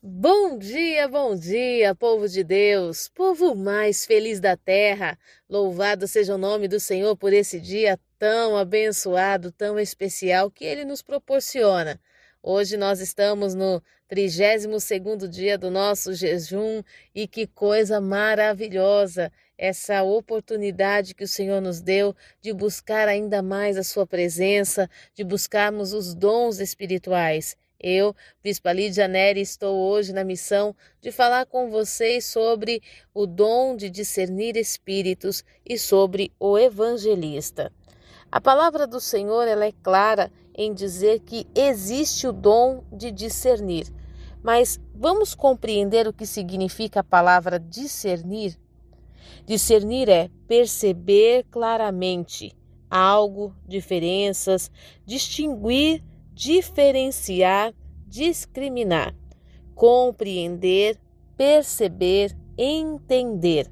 Bom dia, bom dia, povo de Deus, povo mais feliz da terra. Louvado seja o nome do Senhor por esse dia tão abençoado, tão especial que ele nos proporciona. Hoje nós estamos no 32º dia do nosso jejum e que coisa maravilhosa essa oportunidade que o Senhor nos deu de buscar ainda mais a sua presença, de buscarmos os dons espirituais. Eu, Bispa Lídia Neri, estou hoje na missão de falar com vocês sobre o dom de discernir espíritos e sobre o evangelista. A palavra do Senhor ela é clara em dizer que existe o dom de discernir. Mas vamos compreender o que significa a palavra discernir? Discernir é perceber claramente algo, diferenças, distinguir diferenciar, discriminar, compreender, perceber, entender.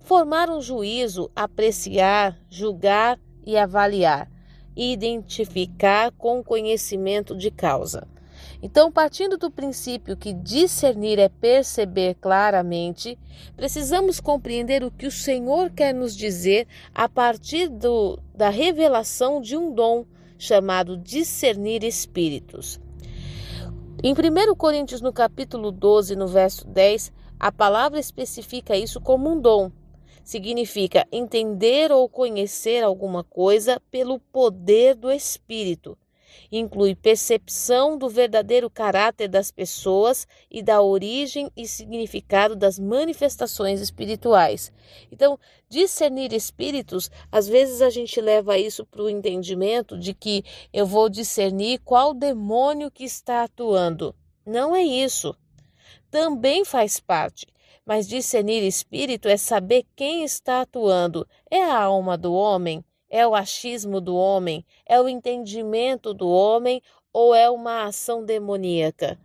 Formar um juízo, apreciar, julgar e avaliar, identificar com conhecimento de causa. Então, partindo do princípio que discernir é perceber claramente, precisamos compreender o que o Senhor quer nos dizer a partir do, da revelação de um dom chamado discernir espíritos. Em 1 Coríntios, no capítulo 12, no verso 10, a palavra especifica isso como um dom. Significa entender ou conhecer alguma coisa pelo poder do Espírito, Inclui percepção do verdadeiro caráter das pessoas e da origem e significado das manifestações espirituais. Então, discernir espíritos, às vezes a gente leva isso para o entendimento de que eu vou discernir qual demônio que está atuando. Não é isso. Também faz parte. Mas discernir espírito é saber quem está atuando. É a alma do homem? É o achismo do homem? É o entendimento do homem ou é uma ação demoníaca?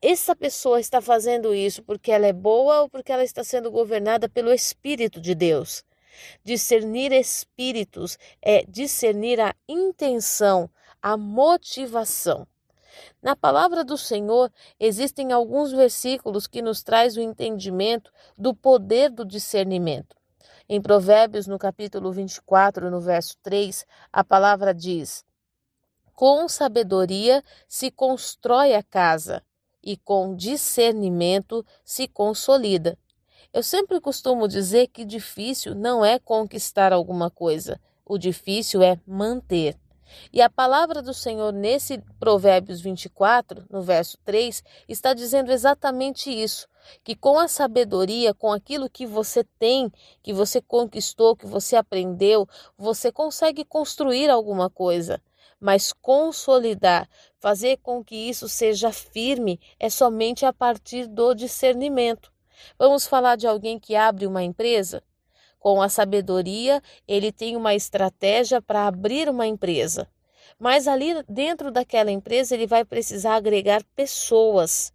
Essa pessoa está fazendo isso porque ela é boa ou porque ela está sendo governada pelo Espírito de Deus? Discernir espíritos é discernir a intenção, a motivação. Na palavra do Senhor existem alguns versículos que nos traz o entendimento do poder do discernimento. Em Provérbios, no capítulo 24, no verso 3, a palavra diz: Com sabedoria se constrói a casa, e com discernimento se consolida. Eu sempre costumo dizer que difícil não é conquistar alguma coisa, o difícil é manter. E a palavra do Senhor nesse Provérbios 24, no verso 3, está dizendo exatamente isso: que com a sabedoria, com aquilo que você tem, que você conquistou, que você aprendeu, você consegue construir alguma coisa. Mas consolidar, fazer com que isso seja firme, é somente a partir do discernimento. Vamos falar de alguém que abre uma empresa? Com a sabedoria, ele tem uma estratégia para abrir uma empresa. Mas ali dentro daquela empresa, ele vai precisar agregar pessoas.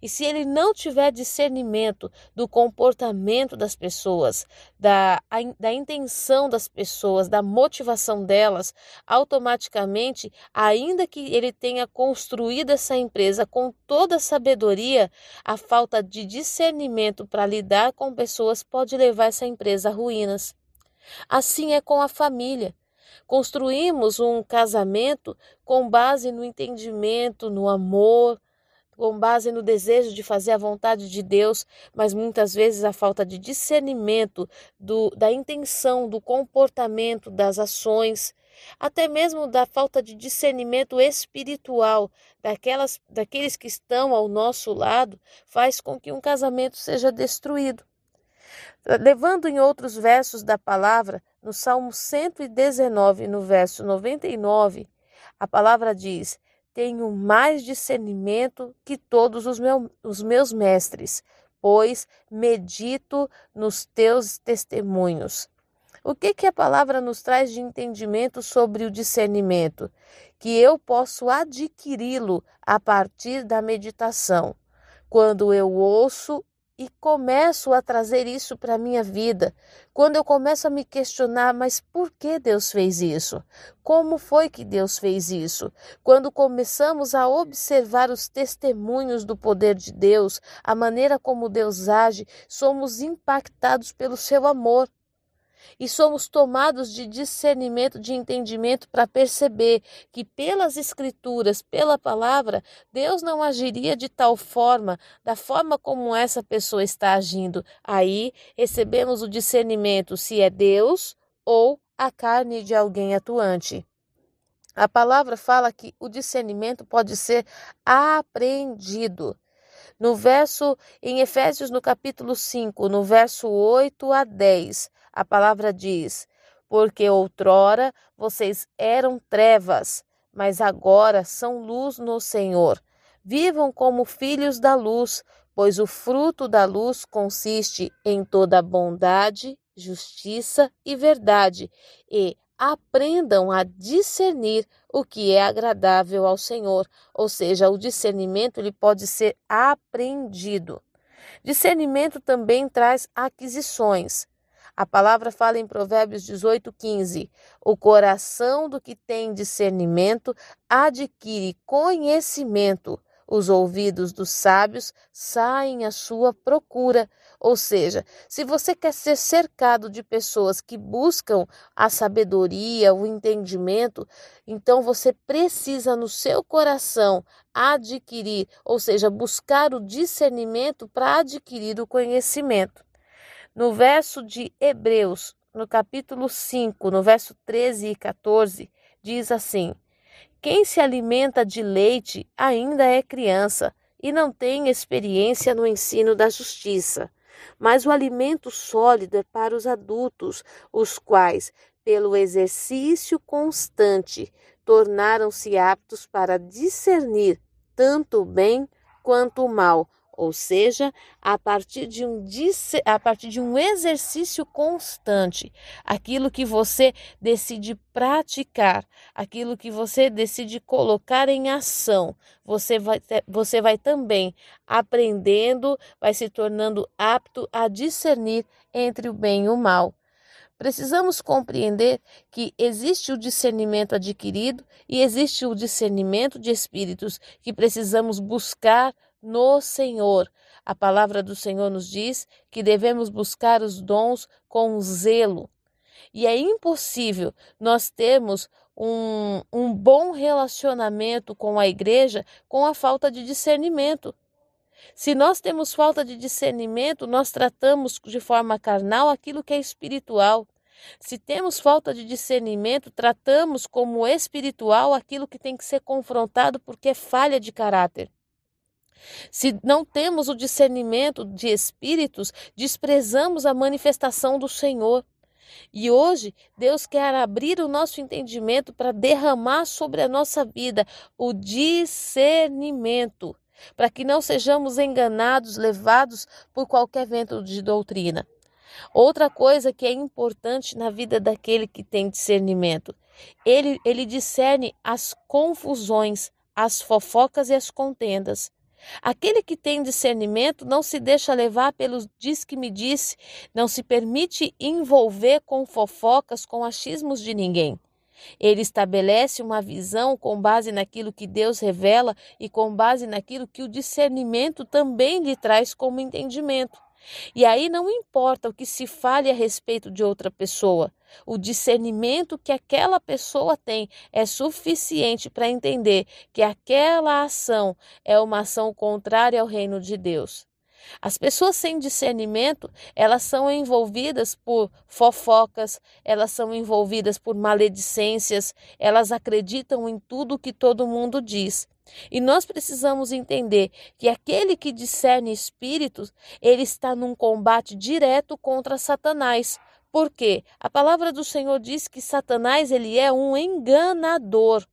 E se ele não tiver discernimento do comportamento das pessoas, da, a, da intenção das pessoas, da motivação delas, automaticamente, ainda que ele tenha construído essa empresa com toda a sabedoria, a falta de discernimento para lidar com pessoas pode levar essa empresa a ruínas. Assim é com a família. Construímos um casamento com base no entendimento, no amor, com base no desejo de fazer a vontade de Deus, mas muitas vezes a falta de discernimento do, da intenção, do comportamento, das ações, até mesmo da falta de discernimento espiritual daquelas, daqueles que estão ao nosso lado, faz com que um casamento seja destruído. Levando em outros versos da palavra, no Salmo 119, no verso 99, a palavra diz: tenho mais discernimento que todos os, meu, os meus mestres, pois medito nos teus testemunhos. O que, que a palavra nos traz de entendimento sobre o discernimento? Que eu posso adquiri-lo a partir da meditação. Quando eu ouço e começo a trazer isso para a minha vida, quando eu começo a me questionar, mas por que Deus fez isso? Como foi que Deus fez isso? Quando começamos a observar os testemunhos do poder de Deus, a maneira como Deus age, somos impactados pelo seu amor e somos tomados de discernimento, de entendimento para perceber que pelas escrituras, pela palavra, Deus não agiria de tal forma, da forma como essa pessoa está agindo. Aí recebemos o discernimento se é Deus ou a carne de alguém atuante. A palavra fala que o discernimento pode ser aprendido. No verso, em Efésios, no capítulo 5, no verso 8 a 10, a palavra diz: Porque outrora vocês eram trevas, mas agora são luz no Senhor. Vivam como filhos da luz, pois o fruto da luz consiste em toda bondade, justiça e verdade, e aprendam a discernir o que é agradável ao Senhor, ou seja, o discernimento ele pode ser aprendido. Discernimento também traz aquisições. A palavra fala em Provérbios 18, 15: O coração do que tem discernimento adquire conhecimento, os ouvidos dos sábios saem à sua procura. Ou seja, se você quer ser cercado de pessoas que buscam a sabedoria, o entendimento, então você precisa no seu coração adquirir, ou seja, buscar o discernimento para adquirir o conhecimento. No verso de Hebreus, no capítulo 5, no verso 13 e 14, diz assim: Quem se alimenta de leite ainda é criança e não tem experiência no ensino da justiça. Mas o alimento sólido é para os adultos, os quais, pelo exercício constante, tornaram-se aptos para discernir tanto o bem quanto o mal, ou seja, a partir de um a partir de um exercício constante, aquilo que você decide praticar, aquilo que você decide colocar em ação, você vai você vai também aprendendo, vai se tornando apto a discernir entre o bem e o mal. Precisamos compreender que existe o discernimento adquirido e existe o discernimento de espíritos que precisamos buscar no Senhor. A palavra do Senhor nos diz que devemos buscar os dons com zelo. E é impossível nós termos um, um bom relacionamento com a igreja com a falta de discernimento. Se nós temos falta de discernimento, nós tratamos de forma carnal aquilo que é espiritual. Se temos falta de discernimento, tratamos como espiritual aquilo que tem que ser confrontado porque é falha de caráter. Se não temos o discernimento de espíritos, desprezamos a manifestação do Senhor. E hoje, Deus quer abrir o nosso entendimento para derramar sobre a nossa vida o discernimento, para que não sejamos enganados, levados por qualquer vento de doutrina. Outra coisa que é importante na vida daquele que tem discernimento, ele, ele discerne as confusões, as fofocas e as contendas. Aquele que tem discernimento não se deixa levar pelos diz que me disse, não se permite envolver com fofocas, com achismos de ninguém. Ele estabelece uma visão com base naquilo que Deus revela e com base naquilo que o discernimento também lhe traz como entendimento. E aí não importa o que se fale a respeito de outra pessoa, o discernimento que aquela pessoa tem é suficiente para entender que aquela ação é uma ação contrária ao reino de Deus. As pessoas sem discernimento, elas são envolvidas por fofocas, elas são envolvidas por maledicências, elas acreditam em tudo que todo mundo diz. E nós precisamos entender que aquele que discerne espíritos, ele está num combate direto contra Satanás. Porque a palavra do Senhor diz que Satanás ele é um enganador.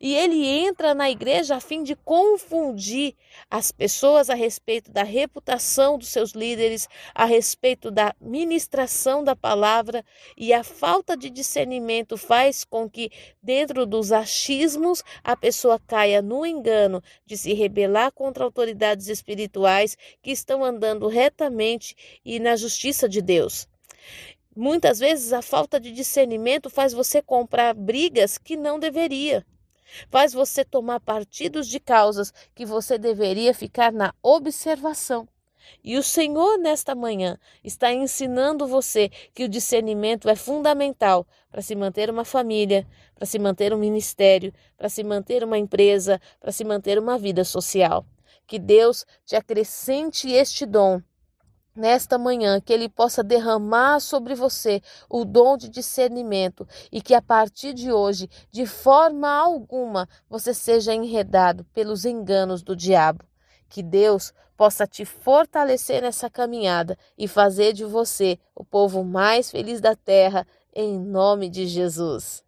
E ele entra na igreja a fim de confundir as pessoas a respeito da reputação dos seus líderes, a respeito da ministração da palavra, e a falta de discernimento faz com que, dentro dos achismos, a pessoa caia no engano de se rebelar contra autoridades espirituais que estão andando retamente e na justiça de Deus. Muitas vezes a falta de discernimento faz você comprar brigas que não deveria. Faz você tomar partidos de causas que você deveria ficar na observação. E o Senhor, nesta manhã, está ensinando você que o discernimento é fundamental para se manter uma família, para se manter um ministério, para se manter uma empresa, para se manter uma vida social. Que Deus te acrescente este dom nesta manhã, que Ele possa derramar sobre você o dom de discernimento e que a partir de hoje, de forma alguma, você seja enredado pelos enganos do diabo. Que Deus possa te fortalecer nessa caminhada e fazer de você o povo mais feliz da terra, em nome de Jesus.